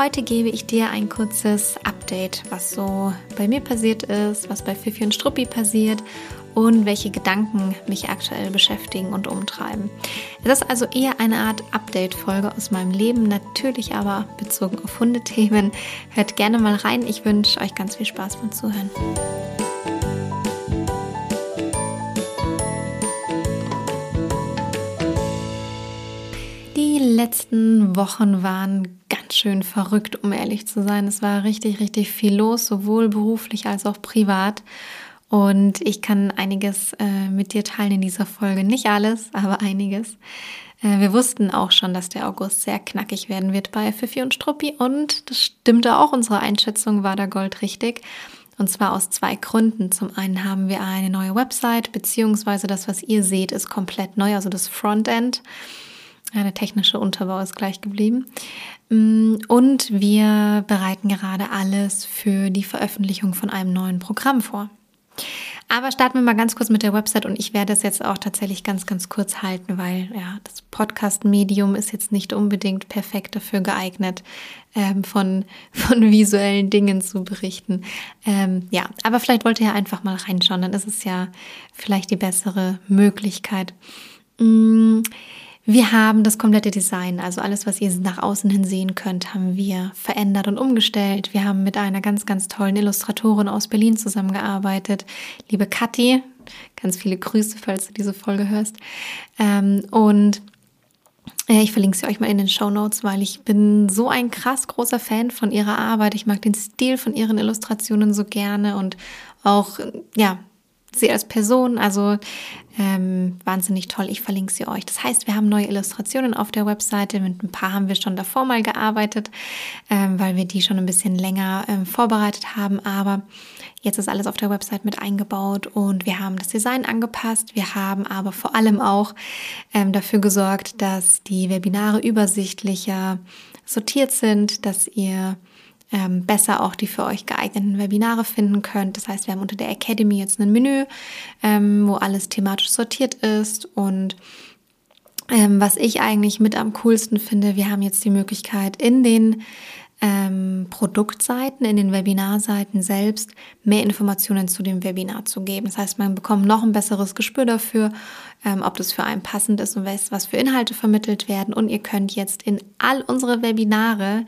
Heute gebe ich dir ein kurzes Update, was so bei mir passiert ist, was bei Fifi und Struppi passiert und welche Gedanken mich aktuell beschäftigen und umtreiben. Es ist also eher eine Art Update-Folge aus meinem Leben, natürlich aber bezogen auf Hundethemen. Hört gerne mal rein. Ich wünsche euch ganz viel Spaß beim Zuhören. Die letzten Wochen waren ganz schön verrückt, um ehrlich zu sein. Es war richtig, richtig viel los, sowohl beruflich als auch privat. Und ich kann einiges äh, mit dir teilen in dieser Folge. Nicht alles, aber einiges. Äh, wir wussten auch schon, dass der August sehr knackig werden wird bei Fifi und Struppi. Und das stimmte auch. Unsere Einschätzung war da goldrichtig. Und zwar aus zwei Gründen. Zum einen haben wir eine neue Website, beziehungsweise das, was ihr seht, ist komplett neu, also das Frontend. Der technische Unterbau ist gleich geblieben. Mm, und wir bereiten gerade alles für die Veröffentlichung von einem neuen Programm vor. Aber starten wir mal ganz kurz mit der Website und ich werde es jetzt auch tatsächlich ganz, ganz kurz halten, weil ja, das Podcast-Medium ist jetzt nicht unbedingt perfekt dafür geeignet, ähm, von, von visuellen Dingen zu berichten. Ähm, ja, aber vielleicht wollt ihr ja einfach mal reinschauen, dann ist es ja vielleicht die bessere Möglichkeit. Mmh. Wir haben das komplette Design, also alles, was ihr nach außen hin sehen könnt, haben wir verändert und umgestellt. Wir haben mit einer ganz, ganz tollen Illustratorin aus Berlin zusammengearbeitet. Liebe Kathi, ganz viele Grüße, falls du diese Folge hörst. Ähm, und äh, ich verlinke sie euch mal in den Show Notes, weil ich bin so ein krass großer Fan von ihrer Arbeit. Ich mag den Stil von ihren Illustrationen so gerne und auch, ja, sie als Person, also ähm, wahnsinnig toll. Ich verlinke sie euch. Das heißt, wir haben neue Illustrationen auf der Webseite. Mit ein paar haben wir schon davor mal gearbeitet, ähm, weil wir die schon ein bisschen länger ähm, vorbereitet haben. Aber jetzt ist alles auf der Website mit eingebaut und wir haben das Design angepasst. Wir haben aber vor allem auch ähm, dafür gesorgt, dass die Webinare übersichtlicher sortiert sind, dass ihr ähm, besser auch die für euch geeigneten Webinare finden könnt. Das heißt, wir haben unter der Academy jetzt ein Menü, ähm, wo alles thematisch sortiert ist und ähm, was ich eigentlich mit am coolsten finde, wir haben jetzt die Möglichkeit in den ähm, Produktseiten, in den Webinarseiten selbst mehr Informationen zu dem Webinar zu geben. Das heißt, man bekommt noch ein besseres Gespür dafür, ähm, ob das für einen passend ist und was, für Inhalte vermittelt werden. Und ihr könnt jetzt in all unsere Webinare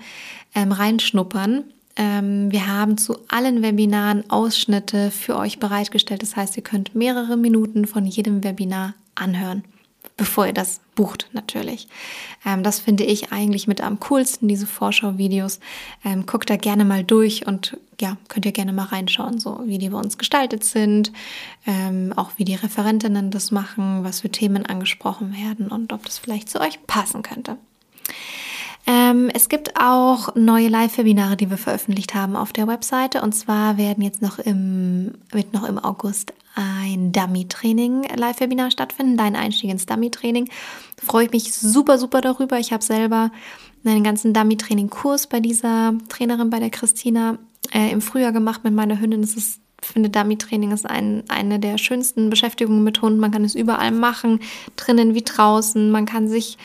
ähm, reinschnuppern. Ähm, wir haben zu allen Webinaren Ausschnitte für euch bereitgestellt. Das heißt, ihr könnt mehrere Minuten von jedem Webinar anhören bevor ihr das bucht natürlich. Ähm, das finde ich eigentlich mit am coolsten, diese Vorschau-Videos. Ähm, guckt da gerne mal durch und ja, könnt ihr gerne mal reinschauen, so wie die bei uns gestaltet sind, ähm, auch wie die Referentinnen das machen, was für Themen angesprochen werden und ob das vielleicht zu euch passen könnte. Ähm, es gibt auch neue Live-Webinare, die wir veröffentlicht haben auf der Webseite. Und zwar werden jetzt noch im, wird noch im August ein Dummy-Training Live-Webinar stattfinden, dein Einstieg ins Dummy-Training. Freue ich mich super, super darüber. Ich habe selber einen ganzen Dummy-Training-Kurs bei dieser Trainerin, bei der Christina, äh, im Frühjahr gemacht mit meiner Hündin. Das ist finde, Dummy-Training ist ein, eine der schönsten Beschäftigungen mit Hunden. Man kann es überall machen, drinnen wie draußen. Man kann sich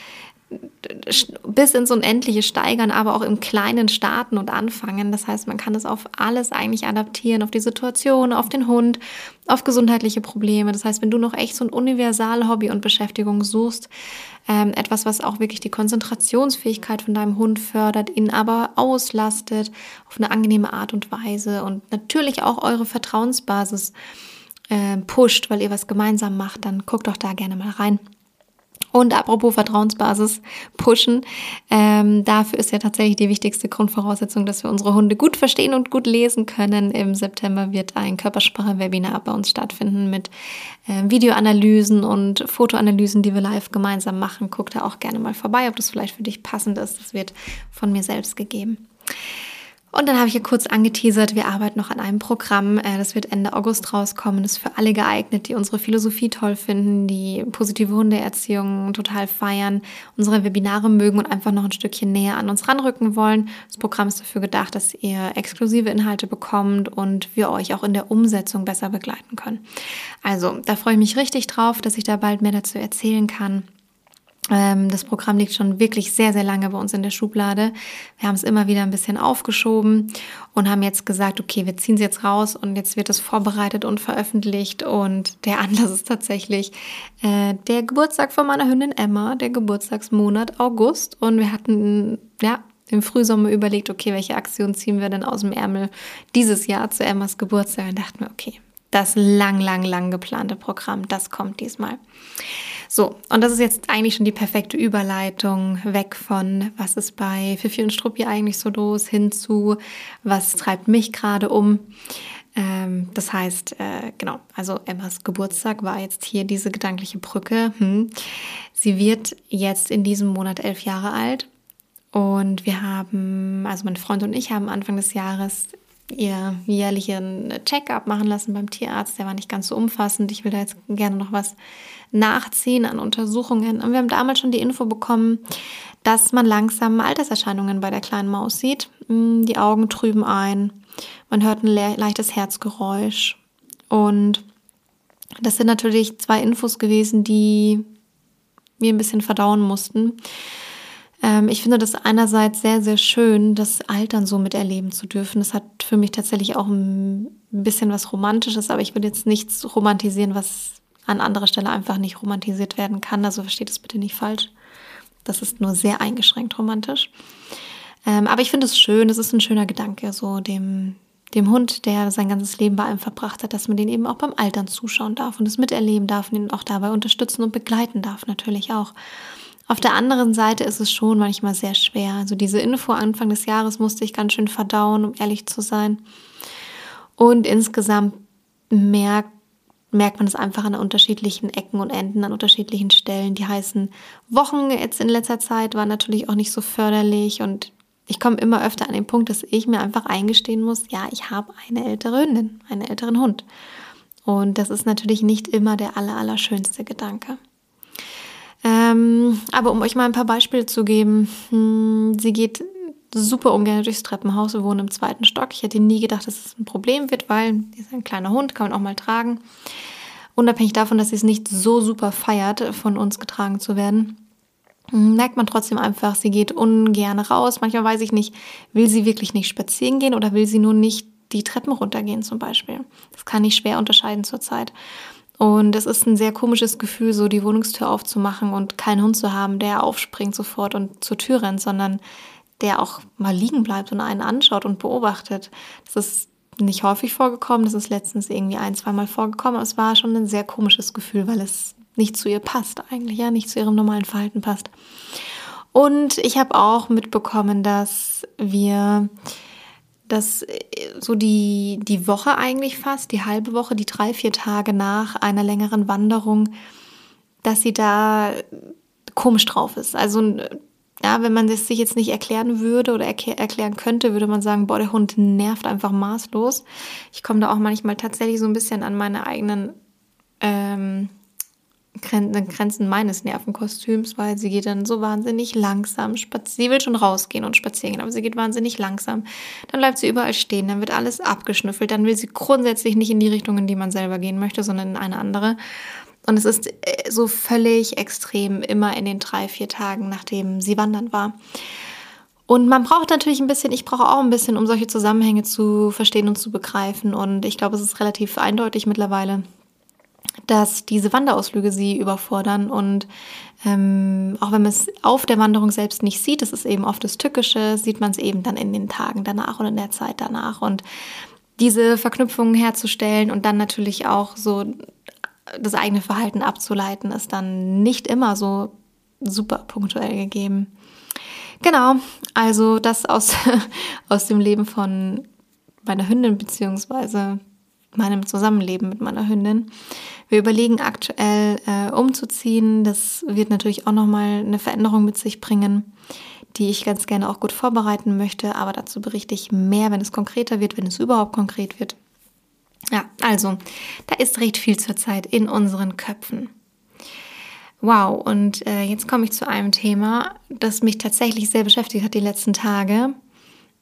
bis ins Unendliche steigern, aber auch im Kleinen starten und anfangen. Das heißt, man kann es auf alles eigentlich adaptieren, auf die Situation, auf den Hund, auf gesundheitliche Probleme. Das heißt, wenn du noch echt so ein universal Hobby und Beschäftigung suchst, ähm, etwas, was auch wirklich die Konzentrationsfähigkeit von deinem Hund fördert, ihn aber auslastet auf eine angenehme Art und Weise und natürlich auch eure Vertrauensbasis äh, pusht, weil ihr was gemeinsam macht, dann guckt doch da gerne mal rein. Und apropos Vertrauensbasis pushen, ähm, dafür ist ja tatsächlich die wichtigste Grundvoraussetzung, dass wir unsere Hunde gut verstehen und gut lesen können. Im September wird ein Körpersprache-Webinar bei uns stattfinden mit äh, Videoanalysen und Fotoanalysen, die wir live gemeinsam machen. Guck da auch gerne mal vorbei, ob das vielleicht für dich passend ist. Das wird von mir selbst gegeben. Und dann habe ich ja kurz angeteasert, wir arbeiten noch an einem Programm. Äh, das wird Ende August rauskommen. Das ist für alle geeignet, die unsere Philosophie toll finden, die positive Hundeerziehung total feiern, unsere Webinare mögen und einfach noch ein Stückchen näher an uns ranrücken wollen. Das Programm ist dafür gedacht, dass ihr exklusive Inhalte bekommt und wir euch auch in der Umsetzung besser begleiten können. Also, da freue ich mich richtig drauf, dass ich da bald mehr dazu erzählen kann. Ähm, das Programm liegt schon wirklich sehr, sehr lange bei uns in der Schublade. Wir haben es immer wieder ein bisschen aufgeschoben und haben jetzt gesagt, okay, wir ziehen es jetzt raus und jetzt wird es vorbereitet und veröffentlicht. Und der Anlass ist tatsächlich äh, der Geburtstag von meiner Hündin Emma, der Geburtstagsmonat August. Und wir hatten, ja, im Frühsommer überlegt, okay, welche Aktion ziehen wir denn aus dem Ärmel dieses Jahr zu Emmas Geburtstag? Und dachten wir, okay, das lang, lang, lang geplante Programm, das kommt diesmal. So, und das ist jetzt eigentlich schon die perfekte Überleitung weg von, was ist bei Fifi und Struppi eigentlich so los, hin zu, was treibt mich gerade um. Ähm, das heißt, äh, genau, also Emmas Geburtstag war jetzt hier diese gedankliche Brücke. Hm. Sie wird jetzt in diesem Monat elf Jahre alt. Und wir haben, also mein Freund und ich haben Anfang des Jahres ihr jährlichen Check-up machen lassen beim Tierarzt. Der war nicht ganz so umfassend. Ich will da jetzt gerne noch was nachziehen an Untersuchungen. Und wir haben damals schon die Info bekommen, dass man langsam Alterserscheinungen bei der kleinen Maus sieht. Mm, die Augen trüben ein, man hört ein leichtes Herzgeräusch. Und das sind natürlich zwei Infos gewesen, die wir ein bisschen verdauen mussten. Ähm, ich finde das einerseits sehr, sehr schön, das Altern so miterleben zu dürfen. Das hat für mich tatsächlich auch ein bisschen was Romantisches, aber ich will jetzt nichts romantisieren, was an anderer Stelle einfach nicht romantisiert werden kann. Also versteht es bitte nicht falsch. Das ist nur sehr eingeschränkt romantisch. Ähm, aber ich finde es schön, es ist ein schöner Gedanke, so dem, dem Hund, der sein ganzes Leben bei einem verbracht hat, dass man den eben auch beim Altern zuschauen darf und es miterleben darf und ihn auch dabei unterstützen und begleiten darf, natürlich auch. Auf der anderen Seite ist es schon manchmal sehr schwer. Also diese Info Anfang des Jahres musste ich ganz schön verdauen, um ehrlich zu sein. Und insgesamt merkt merkt man es einfach an unterschiedlichen Ecken und Enden, an unterschiedlichen Stellen. Die heißen Wochen jetzt in letzter Zeit waren natürlich auch nicht so förderlich und ich komme immer öfter an den Punkt, dass ich mir einfach eingestehen muss, ja, ich habe eine ältere Hündin, einen älteren Hund. Und das ist natürlich nicht immer der aller, aller schönste Gedanke. Ähm, aber um euch mal ein paar Beispiele zu geben, hm, sie geht super ungern durchs Treppenhaus. Wir wohnen im zweiten Stock. Ich hätte nie gedacht, dass es ein Problem wird, weil sie ist ein kleiner Hund, kann man auch mal tragen. Unabhängig davon, dass sie es nicht so super feiert, von uns getragen zu werden, merkt man trotzdem einfach, sie geht ungern raus. Manchmal weiß ich nicht, will sie wirklich nicht spazieren gehen oder will sie nur nicht die Treppen runtergehen zum Beispiel. Das kann ich schwer unterscheiden zurzeit. Und es ist ein sehr komisches Gefühl, so die Wohnungstür aufzumachen und keinen Hund zu haben, der aufspringt sofort und zur Tür rennt, sondern der auch mal liegen bleibt und einen anschaut und beobachtet. Das ist nicht häufig vorgekommen, das ist letztens irgendwie ein, zweimal vorgekommen, aber es war schon ein sehr komisches Gefühl, weil es nicht zu ihr passt eigentlich, ja, nicht zu ihrem normalen Verhalten passt. Und ich habe auch mitbekommen, dass wir dass äh, so die, die Woche eigentlich fast, die halbe Woche, die drei, vier Tage nach einer längeren Wanderung, dass sie da komisch drauf ist. Also ja, wenn man das sich jetzt nicht erklären würde oder erklären könnte, würde man sagen, boah, der Hund nervt einfach maßlos. Ich komme da auch manchmal tatsächlich so ein bisschen an meine eigenen ähm, Grenzen meines Nervenkostüms, weil sie geht dann so wahnsinnig langsam. Sie will schon rausgehen und spazieren gehen, aber sie geht wahnsinnig langsam. Dann bleibt sie überall stehen, dann wird alles abgeschnüffelt, dann will sie grundsätzlich nicht in die Richtung, in die man selber gehen möchte, sondern in eine andere. Und es ist äh, so völlig extrem immer in den drei, vier Tagen, nachdem sie wandern war. Und man braucht natürlich ein bisschen, ich brauche auch ein bisschen, um solche Zusammenhänge zu verstehen und zu begreifen. Und ich glaube, es ist relativ eindeutig mittlerweile, dass diese Wanderausflüge sie überfordern. Und ähm, auch wenn man es auf der Wanderung selbst nicht sieht, das ist eben oft das Tückische, sieht man es eben dann in den Tagen danach und in der Zeit danach. Und diese Verknüpfungen herzustellen und dann natürlich auch so das eigene Verhalten abzuleiten, ist dann nicht immer so super punktuell gegeben. Genau, also das aus, aus dem Leben von meiner Hündin beziehungsweise meinem Zusammenleben mit meiner Hündin. Wir überlegen aktuell äh, umzuziehen. Das wird natürlich auch nochmal eine Veränderung mit sich bringen, die ich ganz gerne auch gut vorbereiten möchte, aber dazu berichte ich mehr, wenn es konkreter wird, wenn es überhaupt konkret wird. Ja, also, da ist recht viel zurzeit in unseren Köpfen. Wow, und äh, jetzt komme ich zu einem Thema, das mich tatsächlich sehr beschäftigt hat die letzten Tage.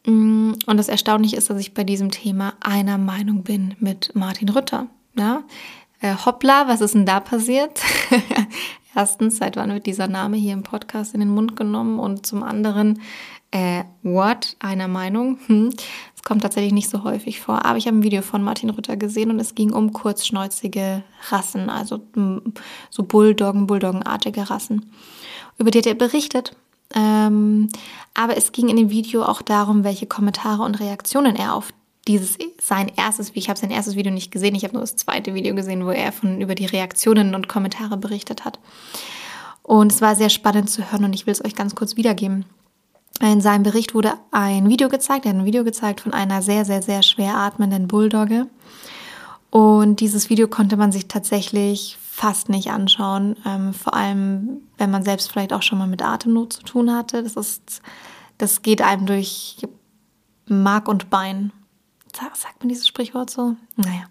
Mm, und das Erstaunliche ist, dass ich bei diesem Thema einer Meinung bin mit Martin Rütter. Ja? Äh, hoppla, was ist denn da passiert? Erstens, seit wann wird dieser Name hier im Podcast in den Mund genommen? Und zum anderen, äh, what? Einer Meinung? Hm. Kommt tatsächlich nicht so häufig vor. Aber ich habe ein Video von Martin Rütter gesehen und es ging um kurzschnäuzige Rassen, also so Bulldoggen, Bulldoggenartige Rassen. Über die hat er berichtet. Ähm, aber es ging in dem Video auch darum, welche Kommentare und Reaktionen er auf dieses sein erstes, ich habe sein erstes Video nicht gesehen, ich habe nur das zweite Video gesehen, wo er von über die Reaktionen und Kommentare berichtet hat. Und es war sehr spannend zu hören und ich will es euch ganz kurz wiedergeben. In seinem Bericht wurde ein Video gezeigt, er hat ein Video gezeigt von einer sehr, sehr, sehr schwer atmenden Bulldogge. Und dieses Video konnte man sich tatsächlich fast nicht anschauen, ähm, vor allem wenn man selbst vielleicht auch schon mal mit Atemnot zu tun hatte. Das ist, das geht einem durch Mark und Bein sagt man dieses Sprichwort so? Naja.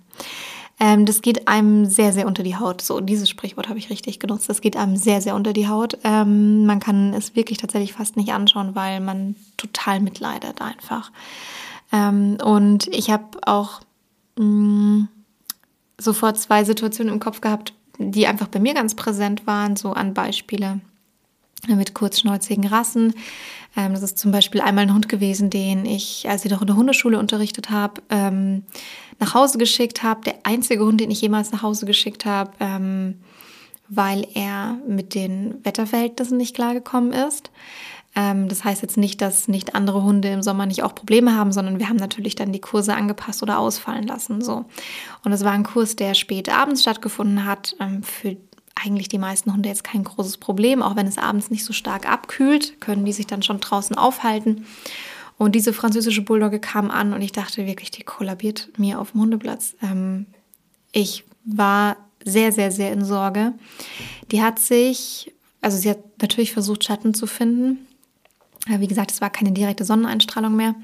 Ähm, das geht einem sehr, sehr unter die Haut. So, dieses Sprichwort habe ich richtig genutzt. Das geht einem sehr, sehr unter die Haut. Ähm, man kann es wirklich tatsächlich fast nicht anschauen, weil man total mitleidet einfach. Ähm, und ich habe auch mh, mm, sofort zwei Situationen im Kopf gehabt, die einfach bei mir ganz präsent waren, so an Beispiele mit kurzschnäuzigen Rassen. Ähm, das ist zum Beispiel einmal ein Hund gewesen, den ich, als ich noch in der Hundeschule unterrichtet habe, ähm, nach Hause geschickt habe. Der einzige Hund, den ich jemals nach Hause geschickt habe, ähm, weil er mit den Wetterverhältnissen nicht klargekommen ist. das heißt jetzt nicht, dass nicht andere Hunde im Sommer nicht auch Probleme haben, sondern wir haben natürlich dann die Kurse angepasst oder ausfallen lassen. So. Und es war ein Kurs, der spät abends stattgefunden hat, für eigentlich die meisten Hunde jetzt kein großes Problem. Auch wenn es abends nicht so stark abkühlt, können die sich dann schon draußen aufhalten. Und diese französische Bulldogge kam an und ich dachte wirklich, die kollabiert mir auf dem Hundeplatz. Ähm, ich war sehr, sehr, sehr in Sorge. Die hat sich, also sie hat natürlich versucht, Schatten zu finden. Wie gesagt, es war keine direkte Sonneneinstrahlung mehr.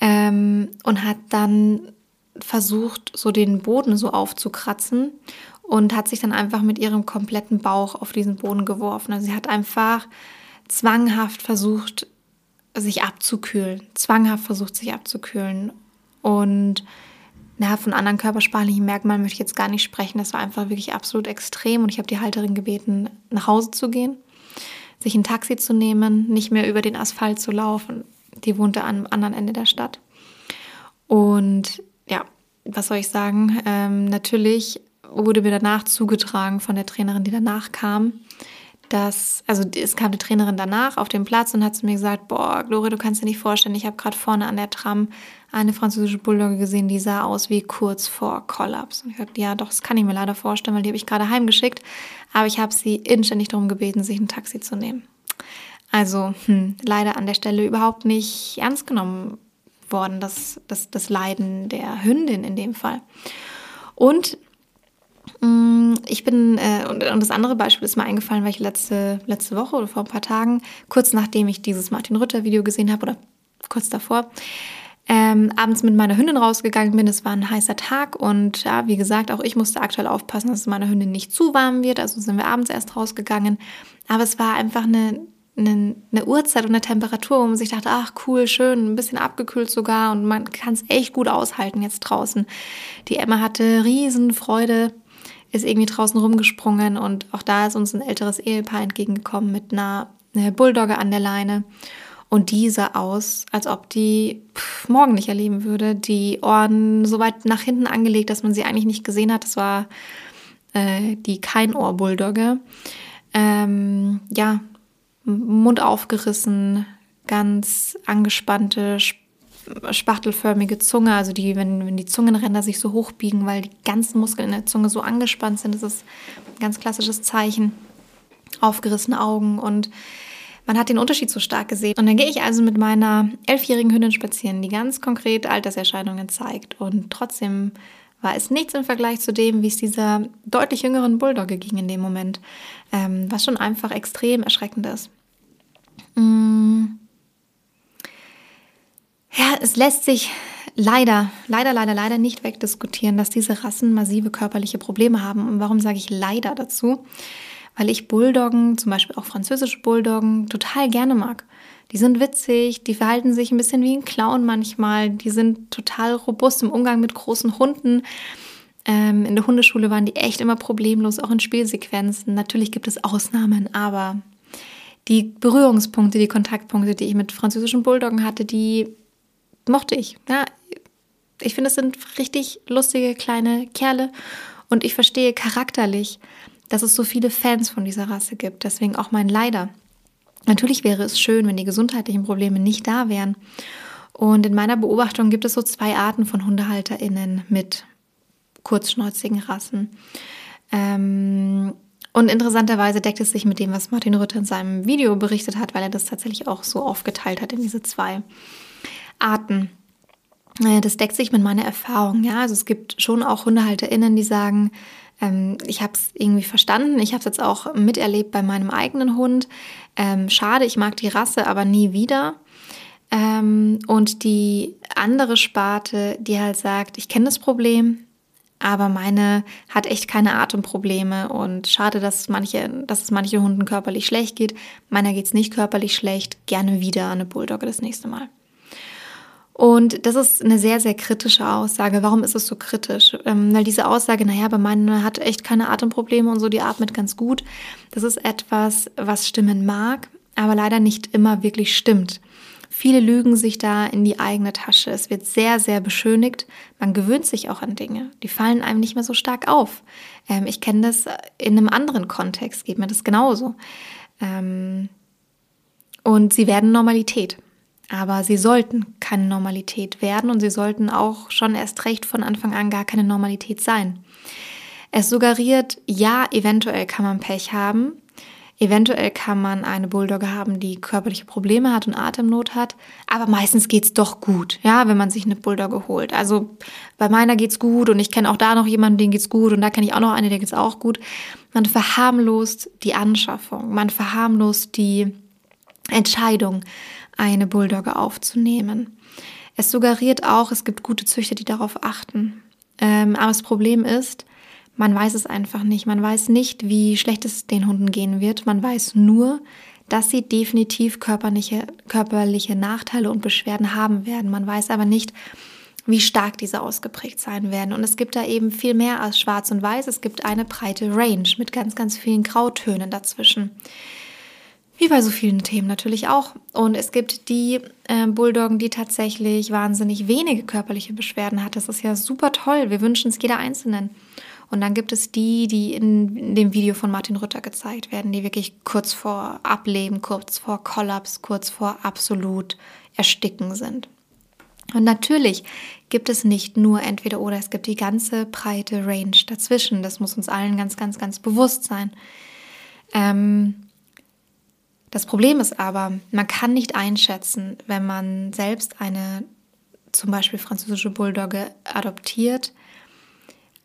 Ähm, und hat dann versucht, so den Boden so aufzukratzen und hat sich dann einfach mit ihrem kompletten Bauch auf diesen Boden geworfen. Also sie hat einfach zwanghaft versucht, sich abzukühlen, zwanghaft versucht, sich abzukühlen. Und na, von anderen körpersprachlichen Merkmalen möchte ich jetzt gar nicht sprechen. Das war einfach wirklich absolut extrem. Und ich habe die Halterin gebeten, nach Hause zu gehen, sich ein Taxi zu nehmen, nicht mehr über den Asphalt zu laufen. Die wohnte am anderen Ende der Stadt. Und ja, was soll ich sagen? Ähm, natürlich wurde mir danach zugetragen von der Trainerin, die danach kam, dass, also es kam die Trainerin danach auf den Platz und hat zu mir gesagt, boah, Gloria, du kannst dir nicht vorstellen, ich habe gerade vorne an der Tram eine französische Bulldogge gesehen, die sah aus wie kurz vor Kollaps. Und ich sagte, ja, doch, das kann ich mir leider vorstellen, weil die habe ich gerade heimgeschickt, aber ich habe sie inständig darum gebeten, sich ein Taxi zu nehmen. Also hm, leider an der Stelle überhaupt nicht ernst genommen worden, das, das, das Leiden der Hündin in dem Fall. Und ich bin, äh, und, das andere Beispiel ist mir eingefallen, weil ich letzte, letzte Woche oder vor ein paar Tagen, kurz nachdem ich dieses Martin Rütter-Video gesehen habe oder kurz davor, ähm, abends mit meiner Hündin rausgegangen bin. Es war ein heißer Tag und ja, wie gesagt, auch ich musste aktuell aufpassen, dass es meiner Hündin nicht zu warm wird. Also sind wir abends erst rausgegangen. Aber es war einfach eine, eine, eine Uhrzeit und eine Temperatur, wo man sich dachte, ach cool, schön, ein bisschen abgekühlt sogar und man kann es echt gut aushalten jetzt draußen. Die Emma hatte riesen Freude ist irgendwie draußen rumgesprungen und auch da ist uns ein älteres Ehepaar entgegengekommen mit einer, einer Bulldogge an der Leine. Und die sah aus, als ob die pff, morgen nicht erleben würde. Die Ohren so weit nach hinten angelegt, dass man sie eigentlich nicht gesehen hat. Das war äh, die Keinohr-Bulldogge. Ähm, ja, Mund aufgerissen, ganz angespannte, spachtelförmige Zunge, also die, wenn, wenn die Zungenränder sich so hochbiegen, weil die ganzen Muskeln in der Zunge so angespannt sind, das ist ein ganz klassisches Zeichen. Aufgerissene Augen und man hat den Unterschied so stark gesehen. Und dann gehe ich also mit meiner elfjährigen Hündin spazieren, die ganz konkret Alterserscheinungen zeigt. Und trotzdem war es nichts im Vergleich zu dem, wie es dieser deutlich jüngeren Bulldogge ging in dem Moment, ähm, was schon einfach extrem erschreckend ist. Mm. Ja, es lässt sich leider, leider, leider, leider nicht wegdiskutieren, dass diese Rassen massive körperliche Probleme haben. Und warum sage ich leider dazu? Weil ich Bulldoggen, zum Beispiel auch französische Bulldoggen, total gerne mag. Die sind witzig, die verhalten sich ein bisschen wie ein Clown manchmal, die sind total robust im Umgang mit großen Hunden. Ähm, in der Hundeschule waren die echt immer problemlos, auch in Spielsequenzen. Natürlich gibt es Ausnahmen, aber die Berührungspunkte, die Kontaktpunkte, die ich mit französischen Bulldoggen hatte, die mochte ich. Ja, ich finde, es sind richtig lustige kleine Kerle und ich verstehe charakterlich, dass es so viele Fans von dieser Rasse gibt. Deswegen auch mein Leider. Natürlich wäre es schön, wenn die gesundheitlichen Probleme nicht da wären. Und in meiner Beobachtung gibt es so zwei Arten von HundehalterInnen mit kurzschnäuzigen Rassen. Ähm, und interessanterweise deckt es sich mit dem, was Martin Rütter in seinem Video berichtet hat, weil er das tatsächlich auch so aufgeteilt hat in diese zwei Arten. Äh, das deckt sich mit meiner Erfahrung. Ja, also es gibt schon auch HundehalterInnen, die sagen, ähm, ich habe es irgendwie verstanden. Ich habe es jetzt auch miterlebt bei meinem eigenen Hund. Ähm, schade, ich mag die Rasse, aber nie wieder. Ähm, und die andere Sparte, die halt sagt, ich kenne das Problem, aber meine hat echt keine Atemprobleme und schade, dass, manche, dass es manche Hunden körperlich schlecht geht. Meiner geht es nicht körperlich schlecht. Gerne wieder eine Bulldogge das nächste Mal. Und das ist eine sehr, sehr kritische Aussage. Warum ist es so kritisch? Ähm, weil diese Aussage, naja, bei meinen hat echt keine Atemprobleme und so, die atmet ganz gut. Das ist etwas, was stimmen mag, aber leider nicht immer wirklich stimmt. Viele lügen sich da in die eigene Tasche. Es wird sehr, sehr beschönigt. Man gewöhnt sich auch an Dinge. Die fallen einem nicht mehr so stark auf. Ähm, ich kenne das in einem anderen Kontext, geht mir das genauso. Ähm, und sie werden Normalität. Aber sie sollten keine Normalität werden und sie sollten auch schon erst recht von Anfang an gar keine Normalität sein. Es suggeriert, ja, eventuell kann man Pech haben, eventuell kann man eine Bulldogge haben, die körperliche Probleme hat und Atemnot hat, aber meistens geht's doch gut, ja, wenn man sich eine Bulldogge holt. Also bei meiner geht's gut und ich kenne auch da noch jemanden, den geht's gut und da kenne ich auch noch eine, der geht's auch gut. Man verharmlost die Anschaffung, man verharmlost die Entscheidung, eine Bulldogge aufzunehmen. Es suggeriert auch, es gibt gute Züchter, die darauf achten. Ähm, aber das Problem ist, man weiß es einfach nicht. Man weiß nicht, wie schlecht es den Hunden gehen wird. Man weiß nur, dass sie definitiv körperliche, körperliche Nachteile und Beschwerden haben werden. Man weiß aber nicht, wie stark diese ausgeprägt sein werden. Und es gibt da eben viel mehr als schwarz und weiß. Es gibt eine breite Range mit ganz, ganz vielen Grautönen dazwischen. Wie bei so vielen Themen natürlich auch. Und es gibt die äh, Bulldoggen, die tatsächlich wahnsinnig wenige körperliche Beschwerden hat. Das ist ja super toll. Wir wünschen es jeder Einzelnen. Und dann gibt es die, die in, dem Video von Martin Rütter gezeigt werden, die wirklich kurz vor Ableben, kurz vor Kollaps, kurz vor absolut Ersticken sind. Und natürlich gibt es nicht nur entweder oder, es gibt die ganze breite Range dazwischen. Das muss uns allen ganz, ganz, ganz bewusst sein. Ähm, das Problem ist aber, man kann nicht einschätzen, wenn man selbst eine zum Beispiel französische Bulldogge adoptiert,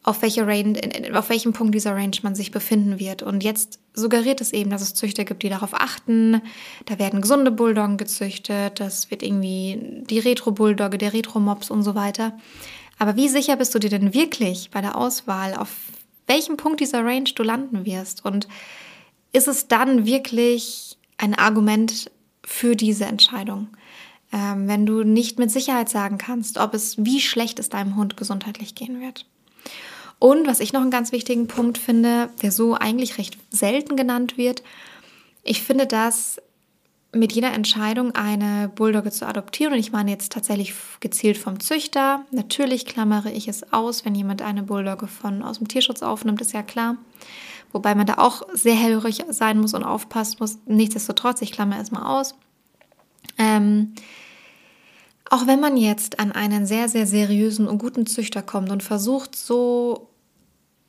auf, welche Range, auf welchem Punkt dieser Range man sich befinden wird. Und jetzt suggeriert es eben, dass es Züchter gibt, die darauf achten. Da werden gesunde Bulldoggen gezüchtet, das wird irgendwie die Retro-Bulldogge, der Retro-Mops und so weiter. Aber wie sicher bist du dir denn wirklich bei der Auswahl, auf welchem Punkt dieser Range du landen wirst? Und ist es dann wirklich ein Argument für diese Entscheidung. Ähm, wenn du nicht mit Sicherheit sagen kannst, ob es, wie schlecht es deinem Hund gesundheitlich gehen wird. Und was ich noch einen ganz wichtigen Punkt finde, der so eigentlich recht selten genannt wird, ich finde, dass mit jeder Entscheidung eine Bulldogge zu adoptieren, und ich meine jetzt tatsächlich gezielt vom Züchter, natürlich klammere ich es aus, wenn jemand eine Bulldogge von aus dem Tierschutz aufnimmt, ist ja klar. Wobei man da auch sehr hellhörig sein muss und aufpassen muss. Nichtsdestotrotz, ich klammer erstmal aus. Ähm, auch wenn man jetzt an einen sehr, sehr seriösen und guten Züchter kommt und versucht, so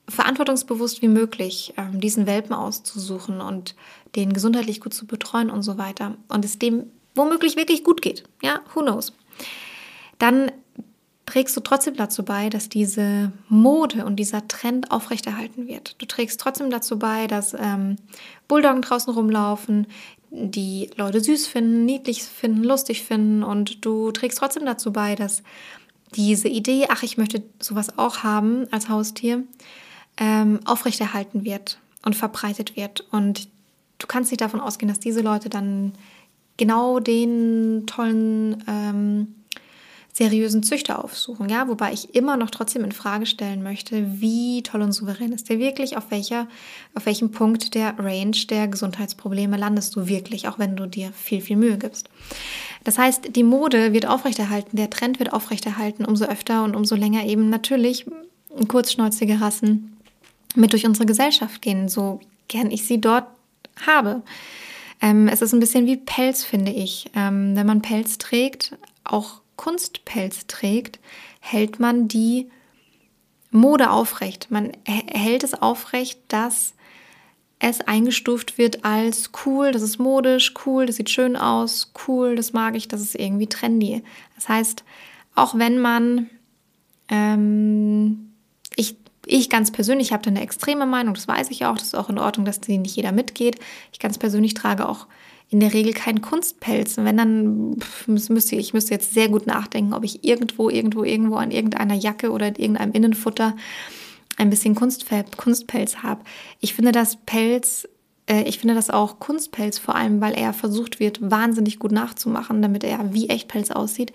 verantwortungsbewusst wie möglich ähm, diesen Welpen auszusuchen und den gesundheitlich gut zu betreuen und so weiter und es dem womöglich wirklich gut geht, ja, who knows, dann trägst du trotzdem dazu bei, dass diese Mode und dieser Trend aufrechterhalten wird. Du trägst trotzdem dazu bei, dass ähm, Bulldoggen draußen rumlaufen, die Leute süß finden, niedlich finden, lustig finden und du trägst trotzdem dazu bei, dass diese Idee, ach, ich möchte sowas auch haben als Haustier, ähm, aufrechterhalten wird und verbreitet wird. Und du kannst nicht davon ausgehen, dass diese Leute dann genau den tollen ähm, seriösen Züchter aufsuchen, ja, wobei ich immer noch trotzdem in Frage stellen möchte, wie toll und souverän ist der wirklich, auf welcher, auf welchem Punkt der Range der Gesundheitsprobleme landest du wirklich, auch wenn du dir viel, viel Mühe gibst. Das heißt, die Mode wird aufrechterhalten, der Trend wird aufrechterhalten, umso öfter und umso länger eben natürlich kurzschnäuzige Rassen mit durch unsere Gesellschaft gehen, so gern ich sie dort habe. Ähm, es ist ein bisschen wie Pelz, finde ich. Ähm, wenn man Pelz trägt, auch Kunstpelz trägt, hält man die Mode aufrecht. Man hält es aufrecht, dass es eingestuft wird als cool, das ist modisch, cool, das sieht schön aus, cool, das mag ich, das ist irgendwie trendy. Das heißt, auch wenn man, ähm, ich, ich ganz persönlich habe da eine extreme Meinung, das weiß ich auch, das ist auch in Ordnung, dass die nicht jeder mitgeht. Ich ganz persönlich trage auch in der Regel keinen Kunstpelz. Und wenn dann müsste ich müsste jetzt sehr gut nachdenken, ob ich irgendwo, irgendwo, irgendwo an irgendeiner Jacke oder irgendeinem Innenfutter ein bisschen Kunstpelz habe. Ich finde das Pelz ich finde das auch Kunstpelz, vor allem, weil er versucht wird, wahnsinnig gut nachzumachen, damit er wie Echtpelz aussieht,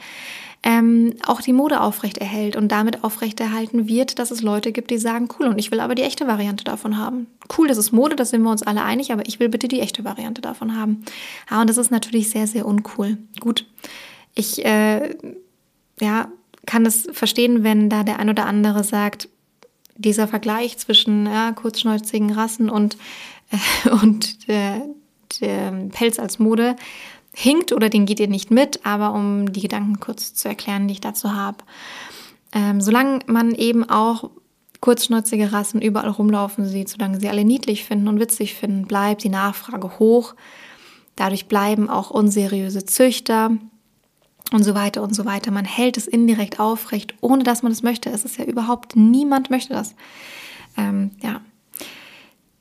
ähm, auch die Mode aufrecht erhält und damit aufrechterhalten wird, dass es Leute gibt, die sagen, cool, und ich will aber die echte Variante davon haben. Cool, das ist Mode, da sind wir uns alle einig, aber ich will bitte die echte Variante davon haben. Ja, und das ist natürlich sehr, sehr uncool. Gut, ich äh, ja, kann es verstehen, wenn da der ein oder andere sagt, dieser Vergleich zwischen ja, kurzschnäuzigen Rassen und und der, der Pelz als Mode hinkt oder den geht ihr nicht mit, aber um die Gedanken kurz zu erklären, die ich dazu habe. Ähm, solange man eben auch kurzschnäuzige Rassen überall rumlaufen sieht, solange sie alle niedlich finden und witzig finden, bleibt die Nachfrage hoch. Dadurch bleiben auch unseriöse Züchter und so weiter und so weiter. Man hält es indirekt aufrecht, ohne dass man es möchte. Es ist ja überhaupt niemand möchte das. Ähm, ja,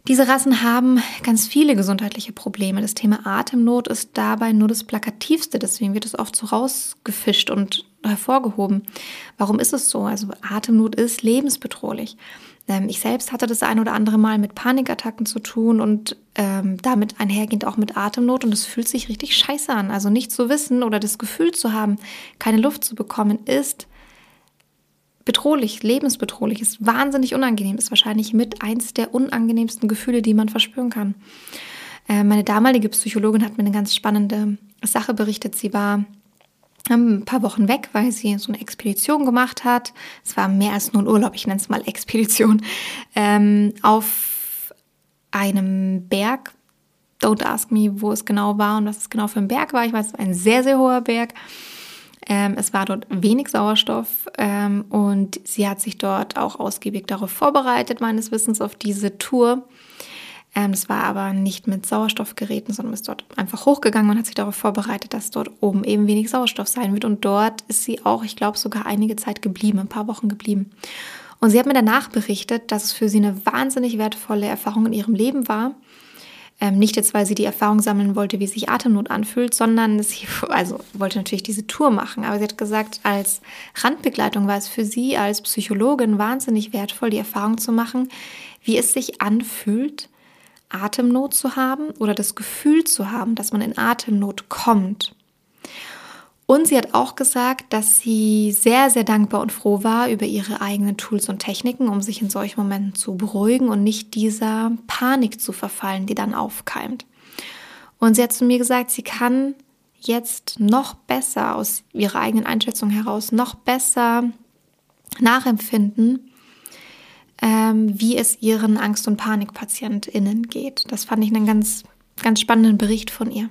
diese Rassen haben ganz viele gesundheitliche Probleme. Das Thema Atemnot ist dabei nur das plakativste, deswegen wird es oft so rausgefischt und hervorgehoben. Warum ist es so? Also Atemnot ist lebensbedrohlich. Ähm, ich selbst hatte das ein oder andere Mal mit Panikattacken zu tun und ähm, damit einhergehend auch mit Atemnot und es fühlt sich richtig scheiße an. Also nicht zu wissen oder das Gefühl zu haben, keine Luft zu bekommen, ist bedrohlich, lebensbedrohlich, ist wahnsinnig unangenehm, ist wahrscheinlich mit eins der unangenehmsten Gefühle, die man verspüren kann. Äh, meine damalige Psychologin hat mir eine ganz spannende Sache berichtet. Sie war ein paar Wochen weg, weil sie so eine Expedition gemacht hat. Es war mehr als nur ein Urlaub, ich nenne es mal Expedition, ähm, auf einem Berg. Don't ask me, wo es genau war und was es genau für ein Berg war. Ich weiß, es war ein sehr, sehr hoher Berg. Ähm, es war dort wenig Sauerstoff ähm, und sie hat sich dort auch ausgiebig darauf vorbereitet, meines Wissens, auf diese Tour. Ähm, es war aber nicht mit Sauerstoffgeräten, sondern ist dort einfach hochgegangen und hat sich darauf vorbereitet, dass dort oben eben wenig Sauerstoff sein wird. Und dort ist sie auch, ich glaube, sogar einige Zeit geblieben, ein paar Wochen geblieben. Und sie hat mir danach berichtet, dass es für sie eine wahnsinnig wertvolle Erfahrung in ihrem Leben war ähm, nicht jetzt, weil sie die Erfahrung sammeln wollte, wie sich Atemnot anfühlt, sondern sie also wollte natürlich diese Tour machen. Aber sie hat gesagt, als Randbegleitung war es für sie als Psychologin wahnsinnig wertvoll, die Erfahrung zu machen, wie es sich anfühlt, Atemnot zu haben oder das Gefühl zu haben, dass man in Atemnot kommt. Und sie hat auch gesagt, dass sie sehr, sehr dankbar und froh war über ihre eigenen Tools und Techniken, um sich in solchen Momenten zu beruhigen und nicht dieser Panik zu verfallen, die dann aufkeimt. Und sie hat zu mir gesagt, sie kann jetzt noch besser aus ihrer eigenen Einschätzung heraus, noch besser nachempfinden, ähm, wie es ihren Angst- und PanikpatientInnen geht. Das fand ich einen ganz, ganz spannenden Bericht von ihr.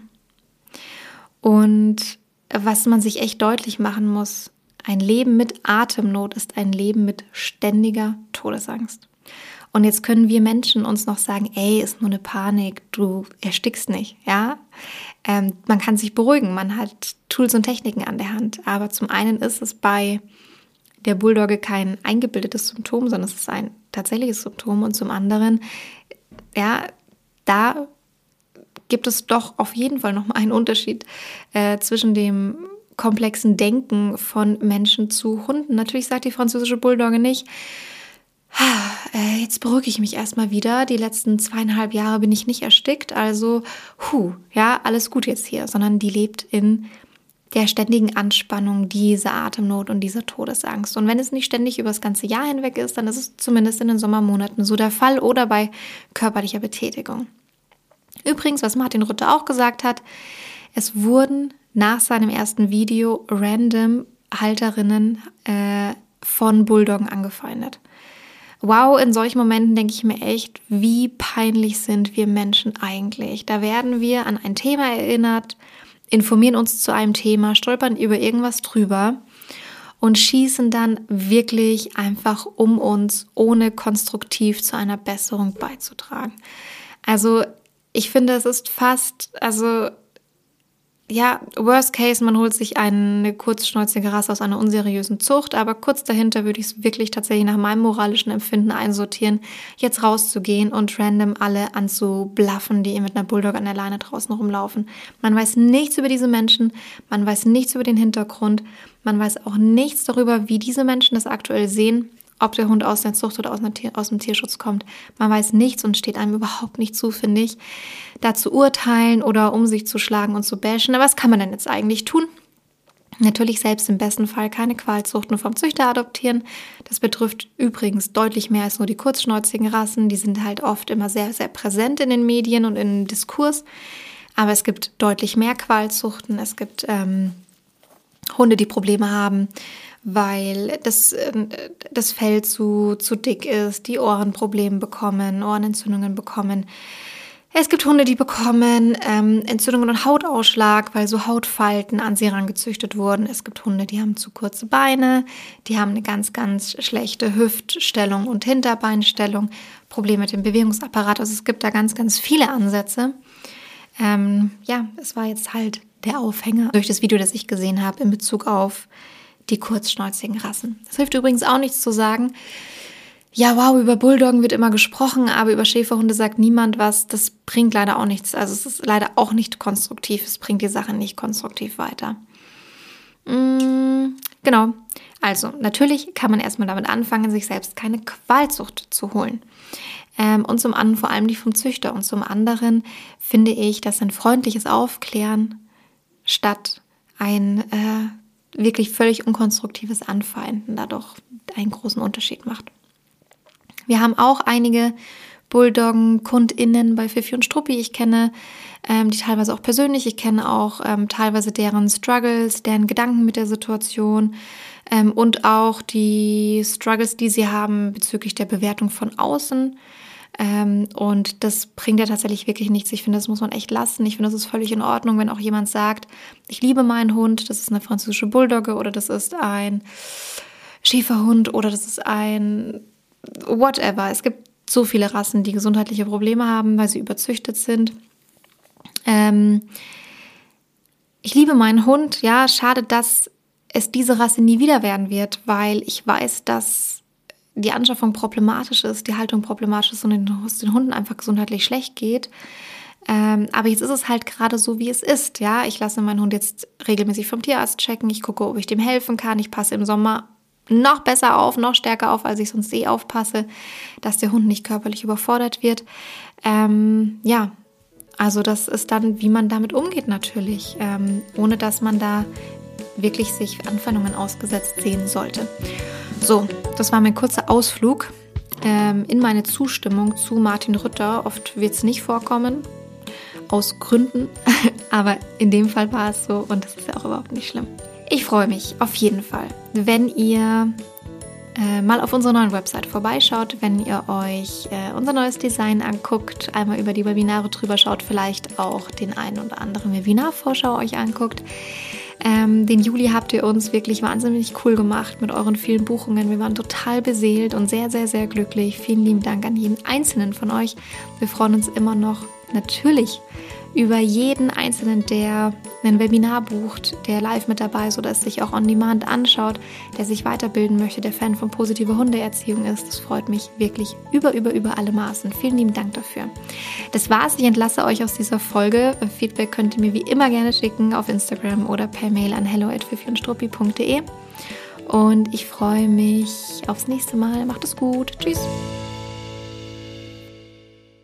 Und was man sich echt deutlich machen muss, ein Leben mit Atemnot ist ein Leben mit ständiger Todesangst. Und jetzt können wir Menschen uns noch sagen, ey, ist nur eine Panik, du erstickst nicht, ja? Ähm, man kann sich beruhigen, man hat Tools und Techniken an der Hand. Aber zum einen ist es bei der Bulldogge kein eingebildetes Symptom, sondern es ist ein tatsächliches Symptom. Und zum anderen, ja, da gibt es doch auf jeden Fall nochmal einen Unterschied äh, zwischen dem komplexen Denken von Menschen zu Hunden. Natürlich sagt die französische Bulldogge nicht, äh, jetzt beruhige ich mich erstmal wieder. Die letzten zweieinhalb Jahre bin ich nicht erstickt, also, hu, ja, alles gut jetzt hier, sondern die lebt in der ständigen Anspannung dieser Atemnot und dieser Todesangst. Und wenn es nicht ständig über das ganze Jahr hinweg ist, dann ist es zumindest in den Sommermonaten so der Fall oder bei körperlicher Betätigung. Übrigens, was Martin Rutte auch gesagt hat, es wurden nach seinem ersten Video random Halterinnen äh, von Bulldoggen angefeindet. Wow, in solchen Momenten denke ich mir echt, wie peinlich sind wir Menschen eigentlich. Da werden wir an ein Thema erinnert, informieren uns zu einem Thema, stolpern über irgendwas drüber und schießen dann wirklich einfach um uns, ohne konstruktiv zu einer Besserung beizutragen. Also ich finde, es ist fast, also ja, worst case, man holt sich eine kurzschnäuzige Rasse aus einer unseriösen Zucht, aber kurz dahinter würde ich es wirklich tatsächlich nach meinem moralischen Empfinden einsortieren, jetzt rauszugehen und random alle anzublaffen, die mit einer Bulldog an der Leine draußen rumlaufen. Man weiß nichts über diese Menschen, man weiß nichts über den Hintergrund, man weiß auch nichts darüber, wie diese Menschen das aktuell sehen ob der Hund aus der Zucht oder aus, aus, dem Tierschutz kommt. Man weiß nichts und steht einem überhaupt nicht zu, finde ich, da zu urteilen oder um sich zu schlagen und zu bashen. Aber was kann man denn jetzt eigentlich tun? Natürlich selbst im besten Fall keine Qualzuchten vom Züchter adoptieren. Das betrifft übrigens deutlich mehr als nur die kurzschnäuzigen Rassen. Die sind halt oft immer sehr, sehr präsent in den Medien und im Diskurs. Aber es gibt deutlich mehr Qualzuchten. Es gibt ähm, Hunde, die Probleme haben weil das, ähm, das Fell zu, zu dick ist, die Ohren Probleme bekommen, Ohrenentzündungen bekommen. Es gibt Hunde, die bekommen ähm, Entzündungen und Hautausschlag, weil so Hautfalten an sie herangezüchtet wurden. Es gibt Hunde, die haben zu kurze Beine, die haben eine ganz, ganz schlechte Hüftstellung und Hinterbeinstellung, Probleme mit dem Bewegungsapparat. Also es gibt da ganz, ganz viele Ansätze. Ähm, ja, es war jetzt halt der Aufhänger durch das Video, das ich gesehen habe in Bezug auf die kurzschnäuzigen Rassen. Es hilft übrigens auch nichts zu sagen, ja, wow, über Bulldoggen wird immer gesprochen, aber über Schäferhunde sagt niemand was. Das bringt leider auch nichts. Also es ist leider auch nicht konstruktiv. Es bringt die Sache nicht konstruktiv weiter. Mm, genau. Also natürlich kann man erstmal damit anfangen, sich selbst keine Qualzucht zu holen. Ähm, und zum anderen vor allem die vom Züchter. Und zum anderen finde ich, dass ein freundliches Aufklären statt ein äh, wirklich völlig unkonstruktives Anfeinden dadurch einen großen Unterschied macht. Wir haben auch einige Bulldoggen-KundInnen bei Fifi und Struppi. Ich kenne ähm, die teilweise auch persönlich. Ich kenne auch ähm, teilweise deren Struggles, deren Gedanken mit der Situation ähm, und auch die Struggles, die sie haben bezüglich der Bewertung von außen. Ähm, und das bringt ja tatsächlich wirklich nichts. Ich finde, das muss man echt lassen. Ich finde, das ist völlig in Ordnung, wenn auch jemand sagt, ich liebe meinen Hund, das ist eine französische Bulldogge oder das ist ein Schäferhund oder das ist ein whatever. Es gibt so viele Rassen, die gesundheitliche Probleme haben, weil sie überzüchtet sind. Ähm, ich liebe meinen Hund. Ja, schade, dass es diese Rasse nie wieder werden wird, weil ich weiß, dass die Anschaffung problematisch ist, die Haltung problematisch ist und den, den Hunden einfach gesundheitlich schlecht geht. Ähm, aber jetzt ist es halt gerade so, wie es ist. Ja, ich lasse meinen Hund jetzt regelmäßig vom Tierarzt checken. Ich gucke, ob ich dem helfen kann. Ich passe im Sommer noch besser auf, noch stärker auf, als ich sonst eh aufpasse, dass der Hund nicht körperlich überfordert wird. Ähm, ja, also das ist dann, wie man damit umgeht natürlich, ähm, ohne dass man da wirklich sich Anfeindungen ausgesetzt sehen sollte. So, das war mein kurzer Ausflug ähm, in meine Zustimmung zu Martin Rütter. Oft wird es nicht vorkommen, aus Gründen, aber in dem Fall war es so und das ist ja auch überhaupt nicht schlimm. Ich freue mich auf jeden Fall, wenn ihr äh, mal auf unserer neuen Website vorbeischaut, wenn ihr euch äh, unser neues Design anguckt, einmal über die Webinare drüber schaut, vielleicht auch den einen oder anderen Webinarvorschau euch anguckt. Ähm, den Juli habt ihr uns wirklich wahnsinnig cool gemacht mit euren vielen Buchungen. Wir waren total beseelt und sehr, sehr, sehr glücklich. Vielen lieben Dank an jeden einzelnen von euch. Wir freuen uns immer noch natürlich über jeden Einzelnen, der ein Webinar bucht, der live mit dabei ist oder es sich auch on demand anschaut, der sich weiterbilden möchte, der Fan von positiver Hundeerziehung ist. Das freut mich wirklich über, über, über alle Maßen. Vielen lieben Dank dafür. Das war's. Ich entlasse euch aus dieser Folge. Feedback könnt ihr mir wie immer gerne schicken auf Instagram oder per Mail an hello@fifiundstruppi.de. Und ich freue mich aufs nächste Mal. Macht es gut. Tschüss.